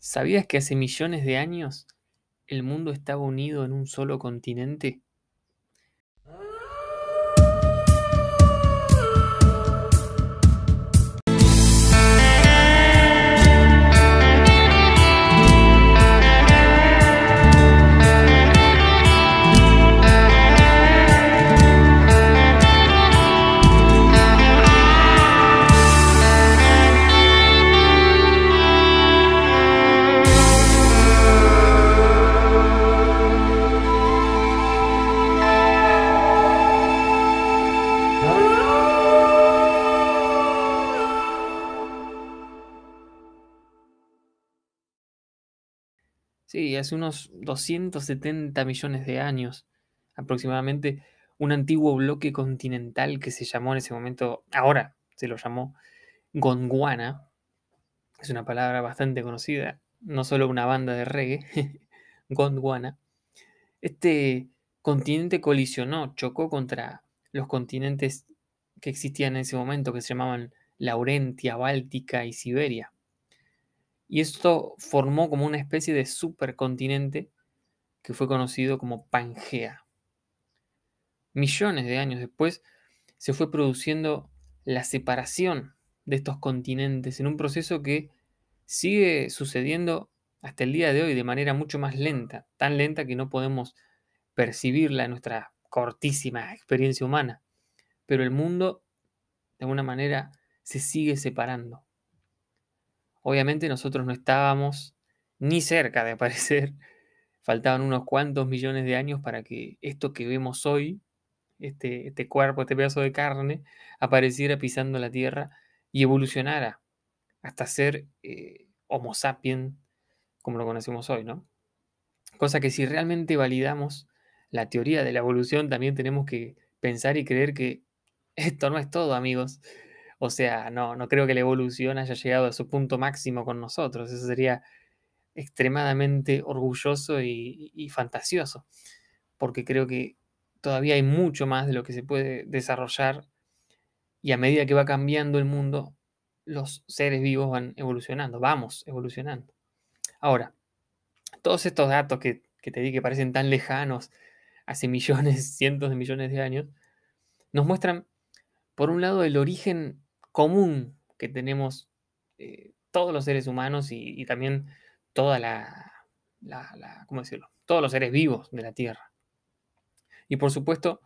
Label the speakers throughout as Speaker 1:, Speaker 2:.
Speaker 1: ¿Sabías que hace millones de años el mundo estaba unido en un solo continente? Hace unos 270 millones de años aproximadamente, un antiguo bloque continental que se llamó en ese momento, ahora se lo llamó Gondwana, es una palabra bastante conocida, no solo una banda de reggae, Gondwana. Este continente colisionó, chocó contra los continentes que existían en ese momento, que se llamaban Laurentia, Báltica y Siberia. Y esto formó como una especie de supercontinente que fue conocido como Pangea. Millones de años después se fue produciendo la separación de estos continentes en un proceso que sigue sucediendo hasta el día de hoy de manera mucho más lenta, tan lenta que no podemos percibirla en nuestra cortísima experiencia humana. Pero el mundo, de alguna manera, se sigue separando. Obviamente nosotros no estábamos ni cerca de aparecer. Faltaban unos cuantos millones de años para que esto que vemos hoy, este, este cuerpo, este pedazo de carne, apareciera pisando la Tierra y evolucionara hasta ser eh, Homo sapiens como lo conocemos hoy, ¿no? Cosa que si realmente validamos la teoría de la evolución, también tenemos que pensar y creer que esto no es todo, amigos. O sea, no, no creo que la evolución haya llegado a su punto máximo con nosotros. Eso sería extremadamente orgulloso y, fantasioso, porque creo que todavía hay mucho más de lo que se puede desarrollar y a medida que va cambiando el mundo, los seres vivos van evolucionando, vamos evolucionando. Ahora, todos estos datos que, que te di que parecen tan lejanos hace millones, cientos de millones de años, nos muestran, por un lado, el origen común que tenemos eh, todos los seres humanos y, también toda la, ¿cómo decirlo? Todos los seres vivos de la Tierra. Y por supuesto,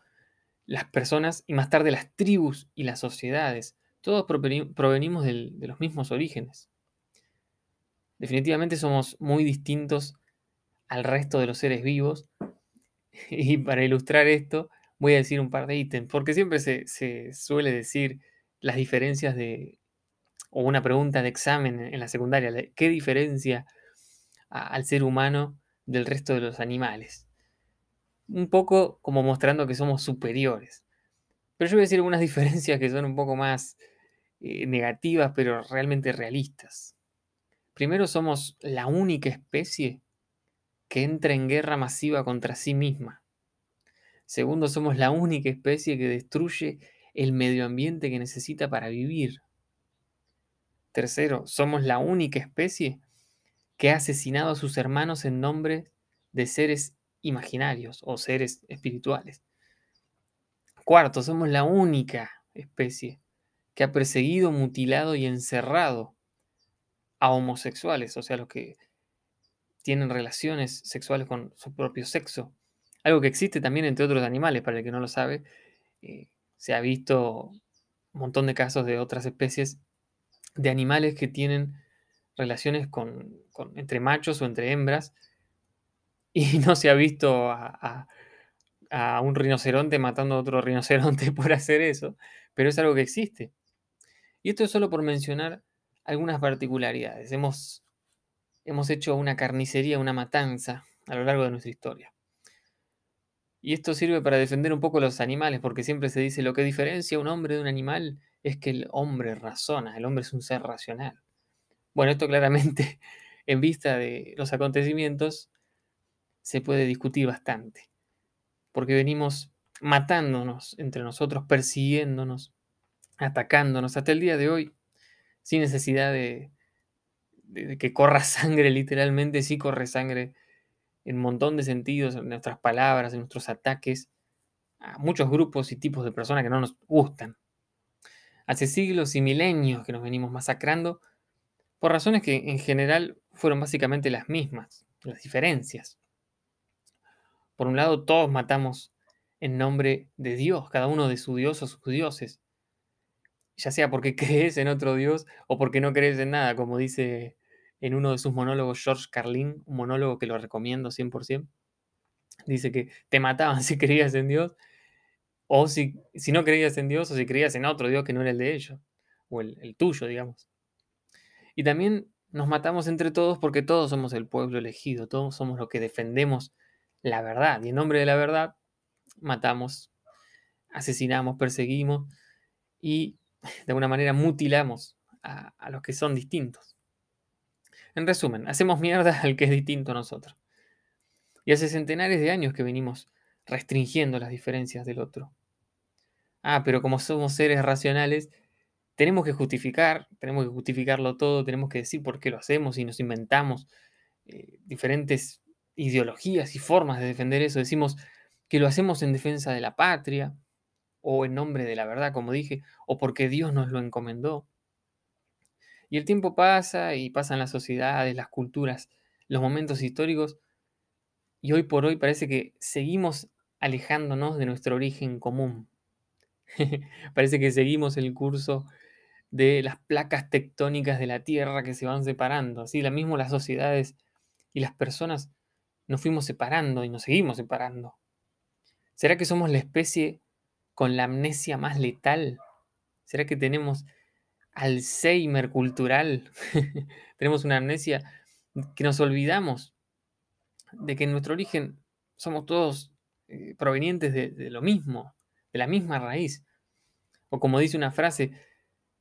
Speaker 1: las personas y más tarde las tribus y las sociedades, todos provenimos de los mismos orígenes. Definitivamente somos muy distintos al resto de los seres vivos. Y para ilustrar esto, voy a decir un par de ítems, porque siempre se, se suele decir las diferencias de, o una pregunta de examen en la secundaria, ¿qué diferencia al ser humano del resto de los animales? Un poco como mostrando que somos superiores. Pero yo voy a decir algunas diferencias que son un poco más eh, negativas, pero realmente realistas. Primero, somos la única especie que entra en guerra masiva contra sí misma. Segundo, somos la única especie que destruye el medio ambiente que necesita para vivir. Tercero, somos la única especie que ha asesinado a sus hermanos en nombre de seres imaginarios o seres espirituales. Cuarto, somos la única especie que ha perseguido, mutilado y encerrado a homosexuales, o sea, los que tienen relaciones sexuales con su propio sexo. Algo que existe también entre otros animales, para el que no lo sabe. Eh, se ha visto un montón de casos de otras especies de animales que tienen relaciones con, entre machos o entre hembras y no se ha visto a, un rinoceronte matando a otro rinoceronte por hacer eso, pero es algo que existe. Y esto es solo por mencionar algunas particularidades. Hemos, hemos hecho una carnicería, una matanza a lo largo de nuestra historia. Y esto sirve para defender un poco los animales, porque siempre se dice lo que diferencia a un hombre de un animal es que el hombre razona, el hombre es un ser racional. Bueno, esto claramente, en vista de los acontecimientos, se puede discutir bastante, porque venimos matándonos entre nosotros, persiguiéndonos, atacándonos hasta el día de hoy, sin necesidad de, de que corra sangre literalmente, sí corre sangre en un montón de sentidos, en nuestras palabras, en nuestros ataques, a muchos grupos y tipos de personas que no nos gustan. Hace siglos y milenios que nos venimos masacrando por razones que en general fueron básicamente las mismas, las diferencias. Por un lado, todos matamos en nombre de Dios, cada uno de su Dios o sus dioses, ya sea porque crees en otro Dios o porque no crees en nada, como dice en uno de sus monólogos George Carlin, un monólogo que lo recomiendo 100%. Dice que te mataban si creías en Dios, o si, si no creías en Dios, o si creías en otro Dios que no era el de ellos, o el, tuyo, digamos. Y también nos matamos entre todos porque todos somos el pueblo elegido, todos somos los que defendemos la verdad. Y en nombre de la verdad, matamos, asesinamos, perseguimos y de alguna manera mutilamos a los que son distintos. En resumen, hacemos mierda al que es distinto a nosotros. Y hace centenares de años que venimos restringiendo las diferencias del otro. Ah, pero como somos seres racionales, tenemos que justificar, tenemos que justificarlo todo, tenemos que decir por qué lo hacemos y nos inventamos eh, diferentes ideologías y formas de defender eso. Decimos que lo hacemos en defensa de la patria o en nombre de la verdad, como dije, o porque Dios nos lo encomendó. Y el tiempo pasa y pasan las sociedades, las culturas, los momentos históricos, y hoy por hoy parece que seguimos alejándonos de nuestro origen común. parece que seguimos el curso de las placas tectónicas de la Tierra que se van separando. Así, la mismo las sociedades y las personas nos fuimos separando y nos seguimos separando. ¿Será que somos la especie con la amnesia más letal? ¿Será que tenemos Alzheimer cultural? tenemos una amnesia que nos olvidamos de que en nuestro origen somos todos eh, provenientes de, lo mismo, de la misma raíz. O como dice una frase,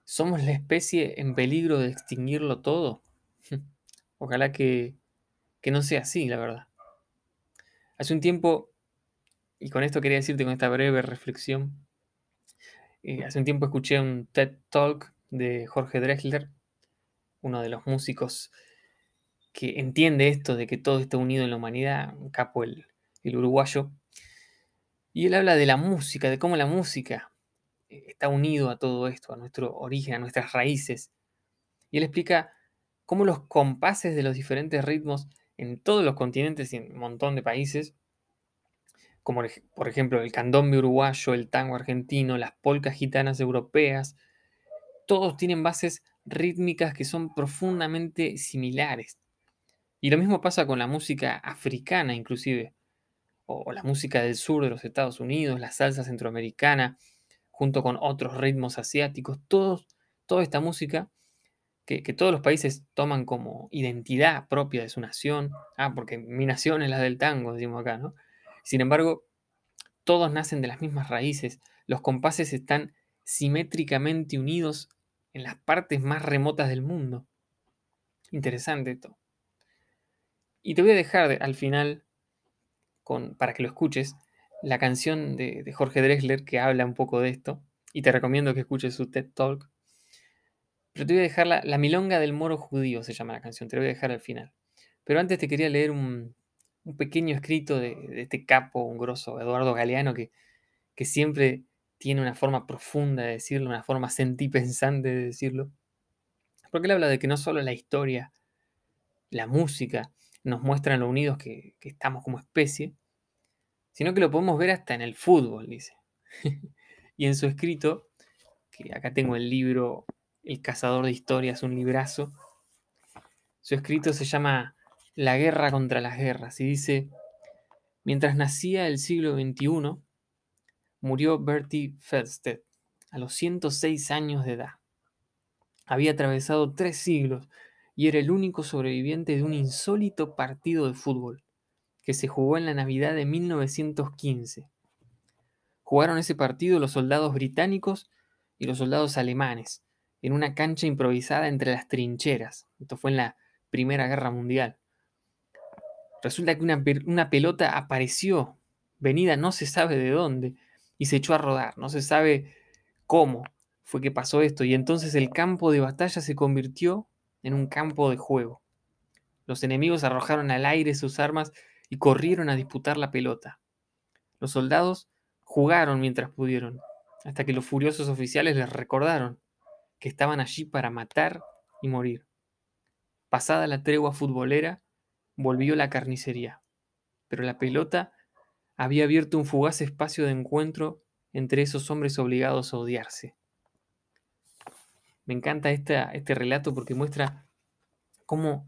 Speaker 1: somos la especie en peligro de extinguirlo todo. Ojalá que, que no sea así, la verdad. Hace un tiempo, y con esto quería decirte con esta breve reflexión, eh, hace un tiempo escuché un TED Talk de Jorge Drexler, uno de los músicos que entiende esto de que todo está unido en la humanidad, capo el, el uruguayo, y él habla de la música, de cómo la música eh, está unido a todo esto, a nuestro origen, a nuestras raíces. Y él explica cómo los compases de los diferentes ritmos en todos los continentes y en un montón de países, como por ejemplo el candombe uruguayo, el tango argentino, las polcas gitanas europeas, todos tienen bases rítmicas que son profundamente similares. Y lo mismo pasa con la música africana inclusive, o la música del sur de los Estados Unidos, la salsa centroamericana, junto con otros ritmos asiáticos, todos, toda esta música que, todos los países toman como identidad propia de su nación. Ah, porque mi nación es la del tango, decimos acá, ¿no? Sin embargo, todos nacen de las mismas raíces. Los compases están simétricamente unidos en las partes más remotas del mundo. Interesante esto. Y te voy a dejar al final, con, para que lo escuches, la canción de, Jorge Drexler que habla un poco de esto. Y te recomiendo que escuches su TED Talk. Pero te voy a dejar la, milonga del moro judío, se llama la canción. Te lo voy a dejar al final. Pero antes te quería leer un, pequeño escrito de, este capo, un grosso, Eduardo Galeano, que, que siempre tiene una forma profunda de decirlo, una forma sentipensante de decirlo. Porque él habla de que no solo la historia, la música, nos muestran lo unidos que estamos como especie, sino que lo podemos ver hasta en el fútbol, dice. y en su escrito, que acá tengo el libro El cazador de historias, un librazo, su escrito se llama La guerra contra las guerras y dice, mientras nacía el siglo XXI, murió Bertie Felstead a los 106 años de edad. Había atravesado tres siglos y era el único sobreviviente de un insólito partido de fútbol que se jugó en la Navidad de 1915. Jugaron ese partido los soldados británicos y los soldados alemanes, en una cancha improvisada entre las trincheras. Esto fue en la Primera Guerra Mundial. Resulta que una pelota apareció, venida no se sabe de dónde, y se echó a rodar. No se sabe cómo fue que pasó esto. Y entonces el campo de batalla se convirtió en un campo de juego. Los enemigos arrojaron al aire sus armas y corrieron a disputar la pelota. Los soldados jugaron mientras pudieron, hasta que los furiosos oficiales les recordaron que estaban allí para matar y morir. Pasada la tregua futbolera, volvió la carnicería, pero la pelota había abierto un fugaz espacio de encuentro entre esos hombres obligados a odiarse. Me encanta este relato porque muestra cómo,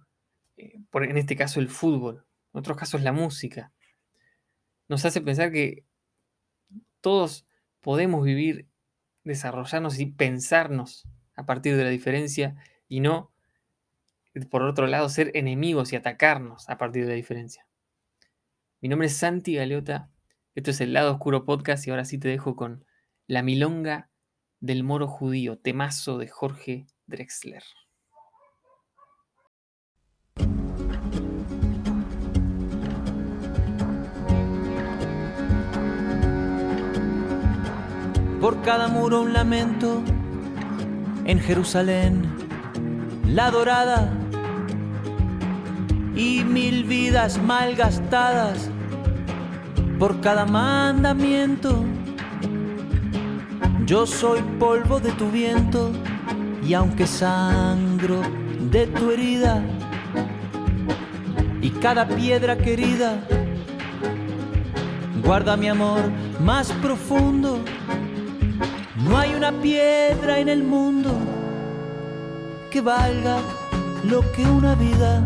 Speaker 1: eh, en este caso el fútbol, en otros casos la música, nos hace pensar que todos podemos vivir, desarrollarnos y pensarnos a partir de la diferencia y no, por otro lado, ser enemigos y atacarnos a partir de la diferencia. Mi nombre es Santi Galeota, esto es el Lado Oscuro Podcast y ahora sí te dejo con La Milonga del Moro Judío, temazo de Jorge Drexler.
Speaker 2: Por cada muro un lamento, en Jerusalén, la dorada y mil vidas malgastadas por cada mandamiento yo soy polvo de tu viento y aunque sangro de tu herida y cada piedra querida guarda mi amor más profundo. No hay una piedra en el mundo que valga lo que una vida.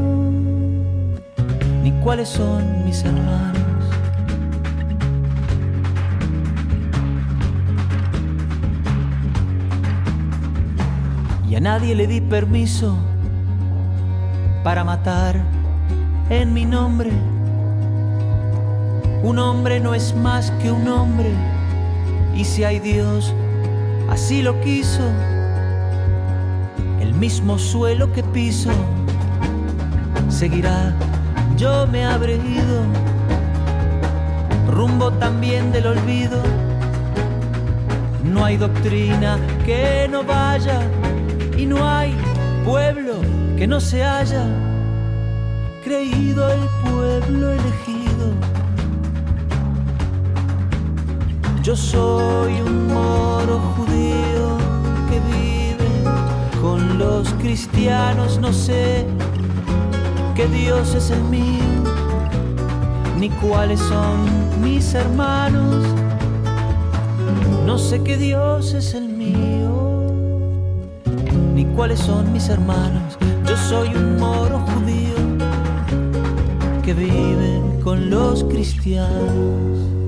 Speaker 2: cuáles son mis hermanos. nadie le di permiso para matar en mi nombre. Un hombre no es más que un hombre, y si hay Dios, así lo quiso, el mismo suelo que piso seguirá, yo me habré ido, rumbo también del olvido. No hay doctrina que no vaya y no hay pueblo que no se haya creído el pueblo elegido. Yo soy un moro judío que vive con los cristianos, no sé qué Dios es el mío, ni cuáles son mis hermanos, no sé qué Dios es el mío cuáles son mis hermanos. Yo soy un moro judío que vive con los cristianos.